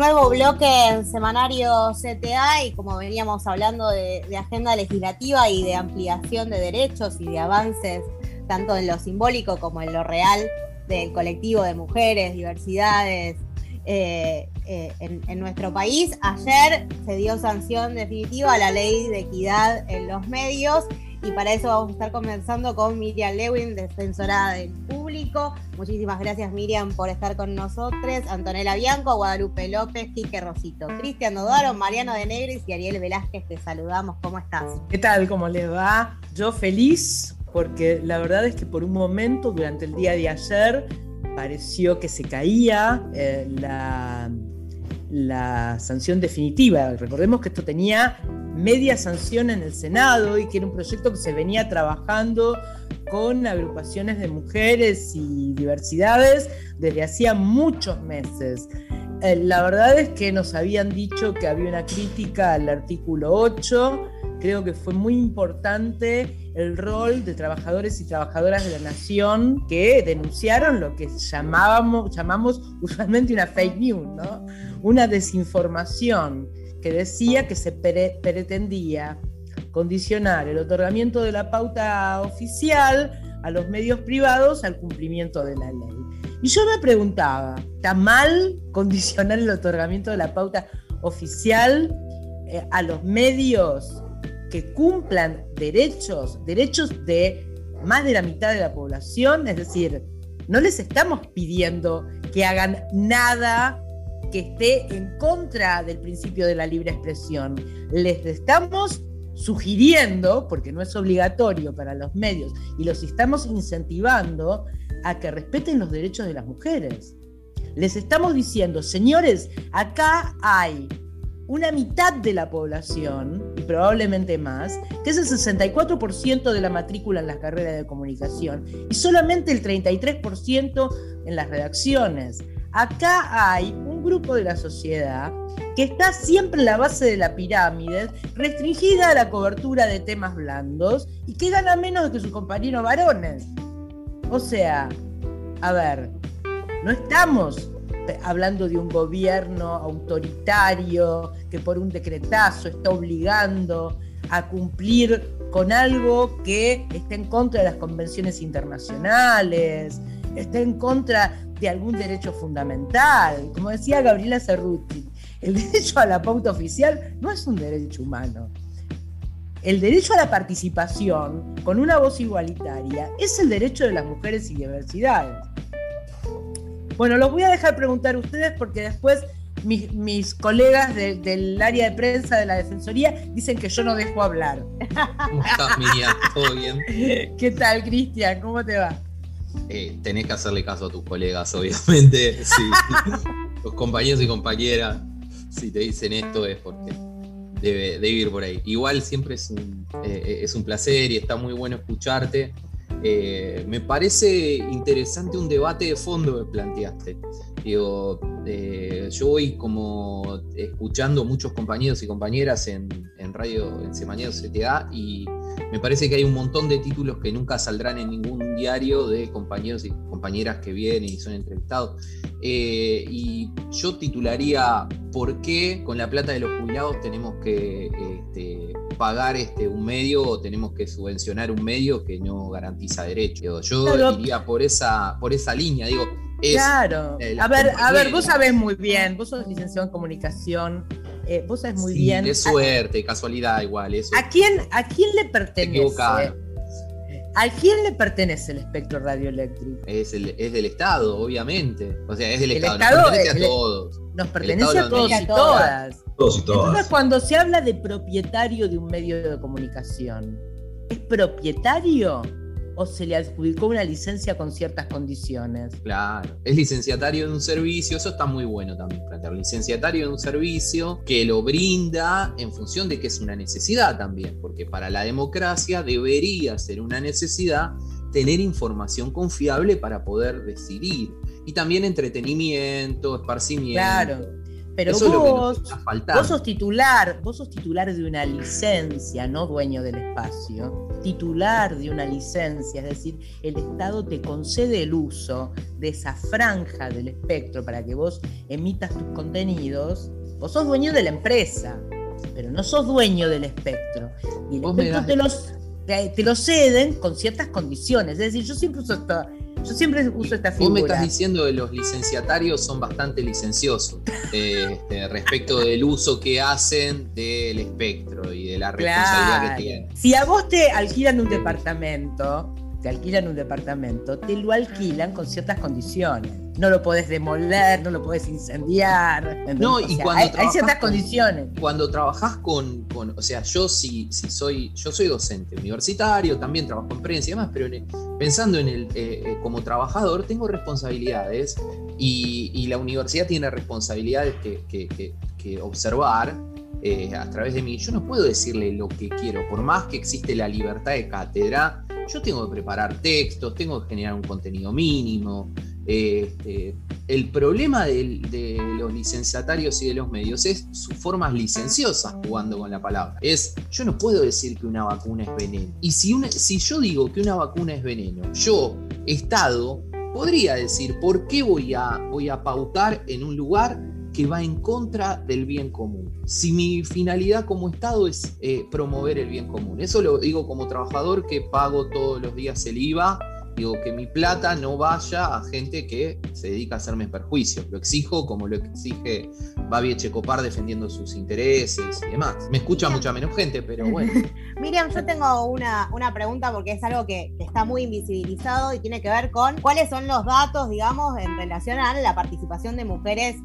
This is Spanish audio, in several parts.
Nuevo bloque en semanario CTA y como veníamos hablando de, agenda legislativa y de ampliación de derechos y de avances tanto en lo simbólico como en lo real del colectivo de mujeres, diversidades eh, eh, en, nuestro país. Ayer se dio sanción definitiva a la ley de equidad en los medios y para eso vamos a estar conversando con Miriam Lewin, defensora del público. Muchísimas gracias Miriam por estar con nosotros. Antonella Bianco, Guadalupe López, Quique Rosito, Cristian Dodaro, Mariano de Negris y Ariel Velázquez, te saludamos. ¿Cómo estás? ¿Qué tal? ¿Cómo les va? Yo feliz porque la verdad es que por un momento durante el día de ayer pareció que se caía eh, la sanción definitiva. Recordemos que esto tenía media sanción en el Senado y que era un proyecto que se venía trabajando con agrupaciones de mujeres y diversidades desde hacía muchos meses. Eh, la verdad es que nos habían dicho que había una crítica al artículo 8. Creo que fue muy importante el rol de trabajadores y trabajadoras de la nación que denunciaron lo que llamábamos, llamamos usualmente una fake news, ¿no? una desinformación que decía que se pretendía condicionar el otorgamiento de la pauta oficial a los medios privados al cumplimiento de la ley. Y yo me preguntaba, ¿está mal condicionar el otorgamiento de la pauta oficial eh, a los medios que cumplan derechos, derechos de más de la mitad de la población? Es decir, no les estamos pidiendo que hagan nada que esté en contra del principio de la libre expresión. Les estamos sugiriendo, porque no es obligatorio para los medios, y los estamos incentivando a que respeten los derechos de las mujeres. Les estamos diciendo, señores, acá hay una mitad de la población, y probablemente más, que es el 64% de la matrícula en las carreras de comunicación y solamente el 33% en las redacciones. Acá hay grupo de la sociedad que está siempre en la base de la pirámide, restringida a la cobertura de temas blandos y que gana menos que sus compañeros varones. O sea, a ver, no estamos hablando de un gobierno autoritario que por un decretazo está obligando a cumplir con algo que está en contra de las convenciones internacionales, está en contra de algún derecho fundamental. Como decía Gabriela Cerruti, el derecho a la pauta oficial no es un derecho humano. El derecho a la participación con una voz igualitaria es el derecho de las mujeres y diversidades. Bueno, los voy a dejar preguntar a ustedes porque después mis, colegas del área de prensa de la Defensoría dicen que yo no dejo hablar. ¿Cómo estás, Miriam? ¿Todo bien? ¿Qué tal, Cristian? ¿Cómo te va? Eh, tenés que hacerle caso a tus colegas, obviamente. Los compañeros y compañeras, si te dicen esto es porque debe, ir por ahí. Igual siempre es un, eh, es un placer y está muy bueno escucharte. Eh, me parece interesante un debate de fondo que planteaste. Digo, yo voy como escuchando muchos compañeros y compañeras en, en radio, en Semanario CTA, y me parece que hay un montón de títulos que nunca saldrán en ningún diario de compañeros y compañeras que vienen y son entrevistados. Eh, y yo titularía ¿Por qué con la plata de los jubilados tenemos que este, pagar este, un medio o tenemos que subvencionar un medio que no garantiza derechos? Yo iría por esa, por esa línea. Digo, claro. A ver, a ver, vos sabés muy bien, vos sos licenciado en comunicación eh, vos sabes muy bien. De suerte, casualidad igual. Eso. ¿A quién, ¿A quién le pertenece? ¿A quién le pertenece el espectro radioeléctrico? Es, el, es del Estado, obviamente. O sea, es del Estado. nos pertenece a todos. Nos pertenece a todos y todas. Todos y todas. Entonces, cuando se habla de propietario de un medio de comunicación, ¿es propietario o se le adjudicó una licencia con ciertas condiciones. Claro, es licenciatario de un servicio, eso está muy bueno también plantear. Licenciatario de un servicio que lo brinda en función de que es una necesidad también, porque para la democracia debería ser una necesidad tener información confiable para poder decidir. Y también entretenimiento, esparcimiento. Claro. Pero vos, vos sos titular, vos sos titular de una licencia, no dueño del espacio, titular de una licencia, es decir, el Estado te concede el uso de esa franja del espectro para que vos emitas tus contenidos, vos sos dueño de la empresa, pero no sos dueño del espectro. Y el espectro te, los, te, lo ceden con ciertas condiciones, es decir, yo siempre uso esta yo siempre uso esta figura. Vos me estás diciendo que los licenciatarios son bastante licenciosos este, respecto del uso que hacen del espectro y de la responsabilidad que tienen. Si a vos te alquilan un departamento, te alquilan un departamento, te lo alquilan con ciertas condiciones. No lo podés demoler, no lo podés incendiar. No, y cuando hay, ciertas condiciones. Cuando trabajás con, o sea, yo sí, si, soy, yo soy docente universitario, también trabajo en prensa y demás, pero pensando en el, eh, eh, como trabajador, tengo responsabilidades y, la universidad tiene responsabilidades que, observar. Eh, a través de mí, yo no puedo decirle lo que quiero, por más que existe la libertad de cátedra, yo tengo que preparar textos, tengo que generar un contenido mínimo. Este, el problema de, los licenciatarios y de los medios es sus formas licenciosas jugando con la palabra. Es, yo no puedo decir que una vacuna es veneno. Y si, si yo digo que una vacuna es veneno, yo, Estado, podría decir, ¿por qué voy a, voy a pautar en un lugar que va en contra del bien común. Si mi finalidad como Estado es eh, promover el bien común, eso lo digo como trabajador que pago todos los días el IVA Digo, que mi plata no vaya a gente que se dedica a hacerme perjuicio. Lo exijo como lo exige Babi Checopar defendiendo sus intereses y demás. Me escucha mucha menos gente, pero bueno. Miriam, yo tengo una, una pregunta porque es algo que está muy invisibilizado y tiene que ver con cuáles son los datos, digamos, en relación a la participación de mujeres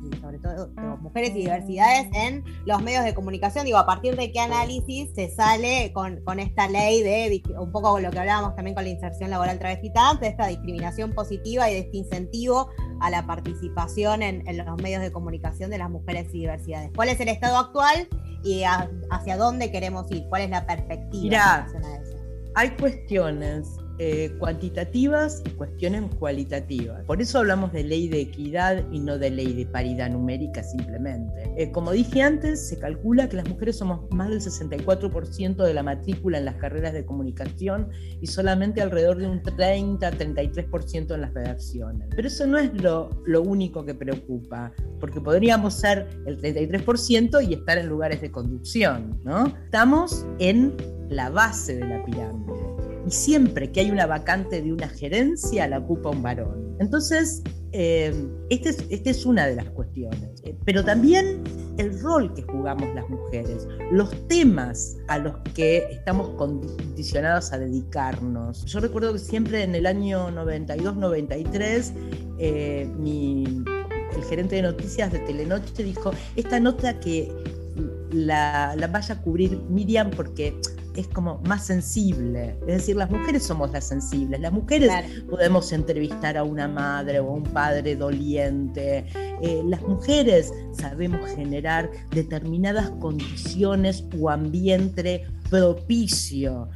todo mujeres y diversidades en los medios de comunicación. Digo, a partir de qué análisis se sale con, con esta ley de un poco lo que hablábamos también con la inserción laboral travestita de esta discriminación positiva y de este incentivo a la participación en, los medios de comunicación de las mujeres y diversidades. ¿Cuál es el estado actual y hacia dónde queremos ir? ¿Cuál es la perspectiva? Mira, hay cuestiones eh, cuantitativas y cuestiones cualitativas. Por eso hablamos de ley de equidad y no de ley de paridad numérica simplemente. Eh, como dije antes, se calcula que las mujeres somos más del 64% de la matrícula en las carreras de comunicación y solamente alrededor de un 30-33% en las redacciones. Pero eso no es lo, lo único que preocupa, porque podríamos ser el 33% y estar en lugares de conducción, ¿no? Estamos en la base de la pirámide y siempre que hay una vacante de una gerencia la ocupa un varón. Entonces, eh, esta es, este es una de las cuestiones. Eh, pero también el rol que jugamos las mujeres, los temas a los que estamos condicionados a dedicarnos. Yo recuerdo que siempre en el año 92-93, eh, el gerente de noticias de Telenoche dijo, esta nota que la, la vaya a cubrir Miriam porque es como más sensible. Es decir, las mujeres somos las sensibles. Las mujeres podemos entrevistar a una madre o a un padre doliente. Eh, las mujeres sabemos generar determinadas condiciones o ambiente propicio.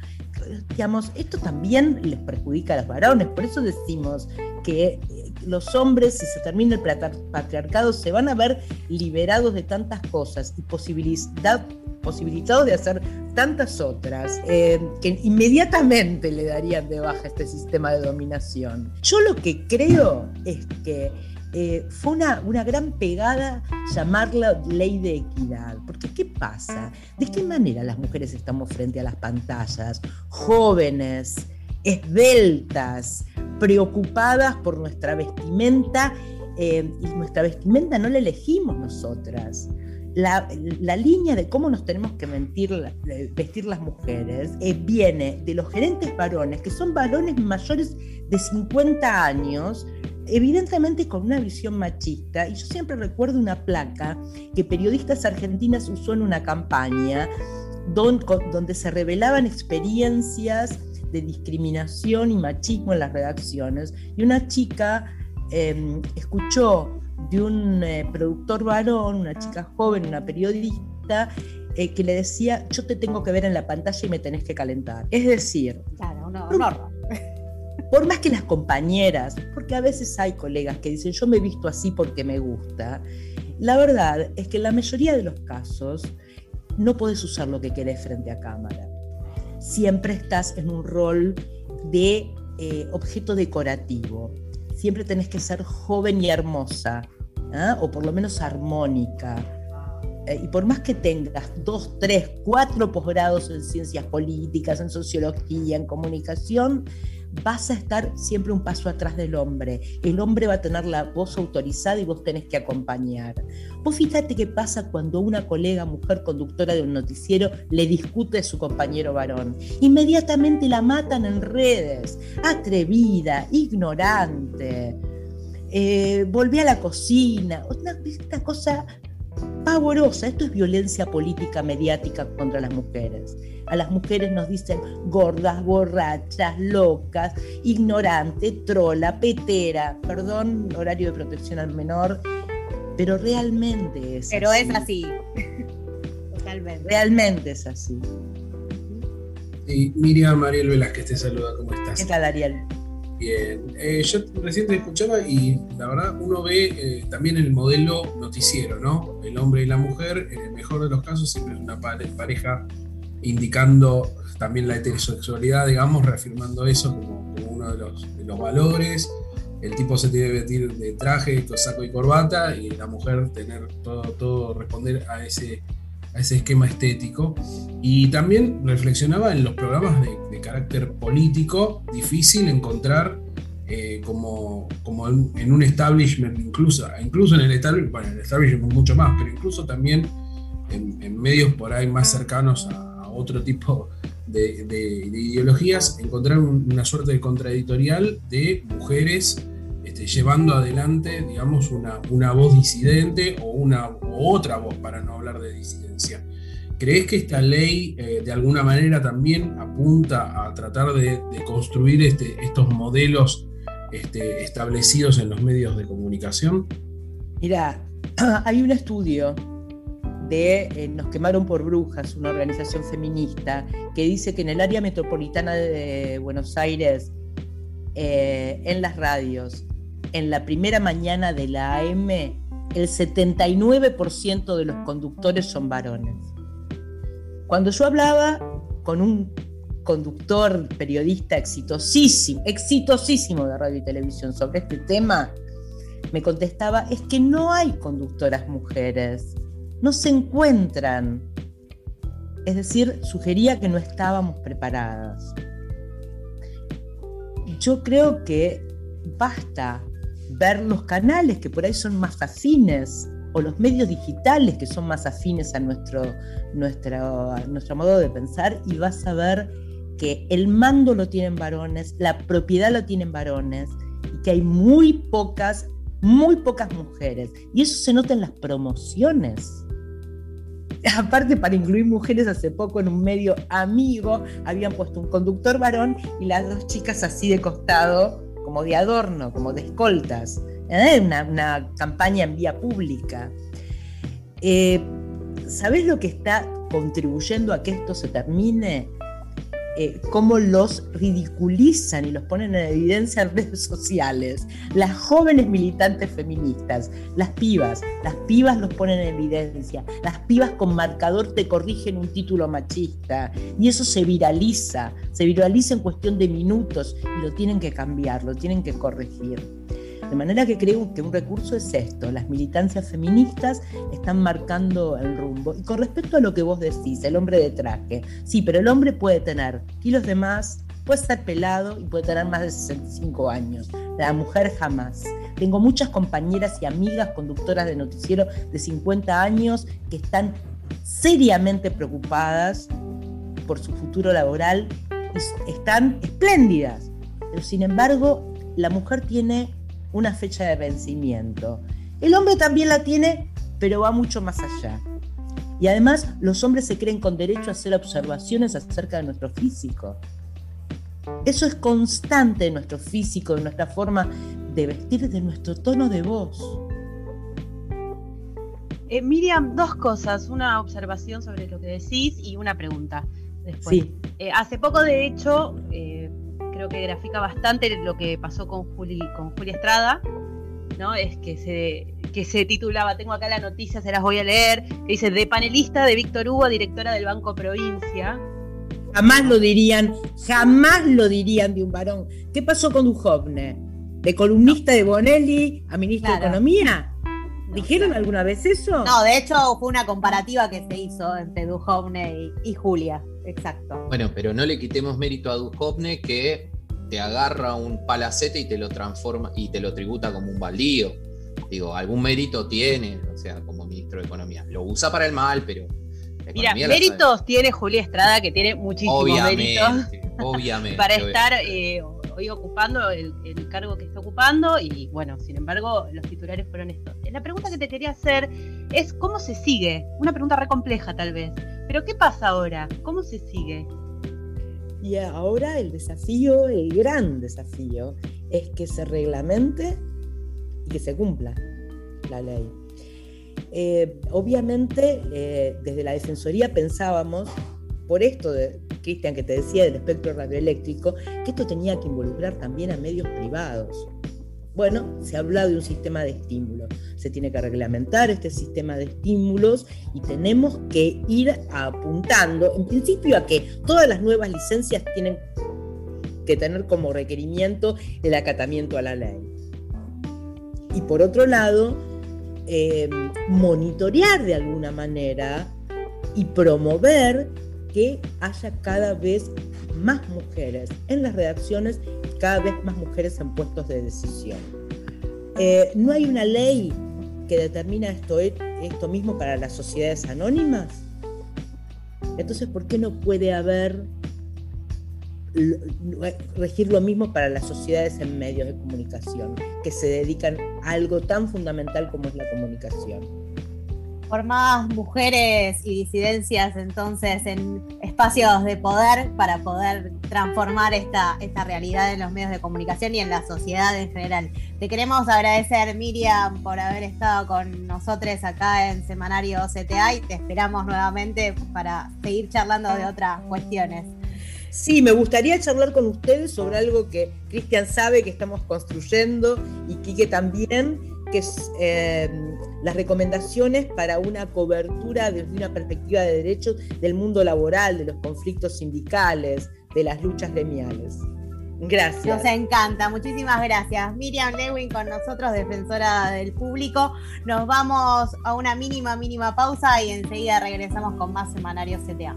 Digamos, esto también les perjudica a los varones, por eso decimos que eh, los hombres, si se termina el patriarcado, se van a ver liberados de tantas cosas y posibilitados de hacer tantas otras eh, que inmediatamente le darían de baja este sistema de dominación. Yo lo que creo es que eh, fue una, una, gran pegada llamarla ley de equidad. Porque ¿qué pasa? ¿De qué manera las mujeres estamos frente a las pantallas? Jóvenes, esbeltas, preocupadas por nuestra vestimenta. Eh, y nuestra vestimenta no la elegimos nosotras la, línea de cómo nos tenemos que vestir las mujeres eh, viene de los gerentes varones, que son varones mayores de 50 años, evidentemente con una visión machista. Y yo siempre recuerdo una placa que periodistas argentinas usó en una campaña donde se revelaban experiencias de discriminación y machismo en las redacciones. Y una chica em, escuchó de un eh, productor varón, una chica joven, una periodista, eh, que le decía, yo te tengo que ver en la pantalla y me tenés que calentar. Es decir, claro, por más que las compañeras, porque a veces hay colegas que dicen, yo me he visto así porque me gusta, la verdad es que en la mayoría de los casos no puedes usar lo que querés frente a cámara. Siempre estás en un rol de eh, objeto decorativo. Siempre tenés que ser joven y hermosa, ¿ah? o por lo menos armónica. Eh, y por más que tengas dos, tres, cuatro posgrados en ciencias políticas, en sociología, en comunicación, vas a estar siempre un paso atrás del hombre. El hombre va a tener la voz autorizada y vos tenés que acompañar. Vos fíjate qué pasa cuando una colega mujer conductora de un noticiero le discute a su compañero varón. Inmediatamente la matan en redes. Atrevida, ignorante. Eh, volví a la cocina. Una, una cosa pavorosa. Esto es violencia política mediática contra las mujeres. A las mujeres nos dicen gordas, borrachas, locas, ignorante, trola, petera, perdón, horario de protección al menor, pero realmente es pero es así. Totalmente. Realmente es así. Y Miriam Mariel Velázquez te saluda, ¿cómo estás? ¿Qué tal, Ariel? Bien, eh, yo recién te escuchaba y la verdad uno ve eh, también el modelo noticiero, ¿no? El hombre y la mujer, en el mejor de los casos, siempre es una pareja indicando también la heterosexualidad, digamos, reafirmando eso como, uno de los, valores. El tipo se tiene que vestir de traje, saco y corbata, y la mujer tener todo, todo responder a ese, a ese esquema estético. Y también reflexionaba en los programas de, carácter político, difícil encontrar eh, como, como en, un establishment, incluso, incluso en el establishment, bueno, en el establishment mucho más, pero incluso también en medios por ahí más cercanos a, otro tipo de, ideologías, encontrar una suerte de contradictorial de mujeres este, llevando adelante, digamos, una, una voz disidente o una otra voz, para no hablar de disidencia. ¿Crees que esta ley eh, de alguna manera también apunta a tratar de, construir este, estos modelos este, establecidos en los medios de comunicación? Mira, hay un estudio de eh, Nos quemaron por brujas, una organización feminista, que dice que en el área metropolitana de Buenos Aires, eh, en las radios, en la primera mañana de la AM, el 79% de los conductores son varones. Cuando yo hablaba con un conductor, periodista exitosísimo, exitosísimo de radio y televisión sobre este tema, me contestaba, es que no hay conductoras mujeres no se encuentran. Es decir, sugería que no estábamos preparadas. Yo creo que basta ver los canales que por ahí son más afines o los medios digitales que son más afines a nuestro, nuestro, nuestro modo de pensar y vas a ver que el mando lo tienen varones, la propiedad lo tienen varones y que hay muy pocas, muy pocas mujeres. Y eso se nota en las promociones. aparte para incluir mujeres, hace poco en un medio amigo habían puesto un conductor varón y las dos chicas así de costado, como de adorno, como de escoltas. ¿eh? Una, campaña en vía pública. Eh, ¿Sabés lo que está contribuyendo a que esto se termine? Eh, cómo los ridiculizan y los ponen en evidencia en redes sociales. Las jóvenes militantes feministas, las pibas, las pibas los ponen en evidencia. Las pibas con marcador te corrigen un título machista y eso se viraliza, se viraliza en cuestión de minutos y lo tienen que cambiar, lo tienen que corregir. De manera que creo que un recurso es esto, las militancias feministas están marcando el rumbo. Y con respecto a lo que vos decís, el hombre de traje, sí, pero el hombre puede tener kilos de más, puede estar pelado y puede tener más de 65 años. La mujer jamás. Tengo muchas compañeras y amigas conductoras de noticiero de 50 años que están seriamente preocupadas por su futuro laboral y están espléndidas. Pero sin embargo, la mujer tiene una fecha de vencimiento. El hombre también la tiene, pero va mucho más allá. Y además los hombres se creen con derecho a hacer observaciones acerca de nuestro físico. Eso es constante en nuestro físico, en nuestra forma de vestir, de nuestro tono de voz. Eh, Miriam, dos cosas, una observación sobre lo que decís y una pregunta después. Sí. Eh, hace poco, de hecho, eh, creo que grafica bastante lo que pasó con Juli, con Julia Estrada, ¿no? Es que se, que se titulaba, tengo acá la noticia, se las voy a leer, que dice, de panelista de Víctor Hugo, directora del Banco Provincia. Jamás lo dirían, jamás lo dirían de un varón. ¿Qué pasó con Duhovne? ¿De columnista de Bonelli a ministro de Economía? ¿Dijeron alguna vez eso? No, de hecho fue una comparativa que se hizo entre Duhovne y, Julia. Exacto. Bueno, pero no le quitemos mérito a Duhovne que te agarra un palacete y te lo transforma y te lo tributa como un baldío. Digo, algún mérito tiene, o sea, como ministro de Economía. Lo usa para el mal, pero. Mira, méritos tiene Julia Estrada, que tiene muchísimos obviamente, méritos. Obviamente. para estar eh, hoy ocupando el, cargo que está ocupando, y bueno, sin embargo, los titulares fueron estos. La pregunta que te quería hacer es: ¿cómo se sigue? Una pregunta re compleja, tal vez. Pero, ¿qué pasa ahora? ¿Cómo se sigue? Y ahora el desafío, el gran desafío, es que se reglamente y que se cumpla la ley. Eh, obviamente, eh, desde la Defensoría pensábamos, por esto, Cristian, que te decía del espectro radioeléctrico, que esto tenía que involucrar también a medios privados. Bueno, se habla de un sistema de estímulos. Se tiene que reglamentar este sistema de estímulos y tenemos que ir apuntando, en principio, a que todas las nuevas licencias tienen que tener como requerimiento el acatamiento a la ley. Y por otro lado, em, monitorear de alguna manera y promover que haya cada vez más mujeres en las redacciones y cada vez más mujeres en puestos de decisión. Eh, no hay una ley que determina esto, esto mismo para las sociedades anónimas. Entonces, ¿por qué no puede haber regir lo mismo para las sociedades en medios de comunicación, que se dedican a algo tan fundamental como es la comunicación? por más mujeres y disidencias entonces en espacios de poder para poder transformar esta, esta realidad en los medios de comunicación y en la sociedad en general. Te queremos agradecer, Miriam, por haber estado con nosotros acá en Semanario CTA y te esperamos nuevamente para seguir charlando de otras cuestiones. Sí, me gustaría charlar con ustedes sobre algo que Cristian sabe que estamos construyendo y Quique también, que es eh, las recomendaciones para una cobertura desde una perspectiva de derechos del mundo laboral, de los conflictos sindicales, de las luchas gremiales. Gracias. Nos encanta, muchísimas gracias. Miriam Lewin con nosotros, defensora del público. Nos vamos a una mínima, mínima pausa y enseguida regresamos con más Semanario CTA.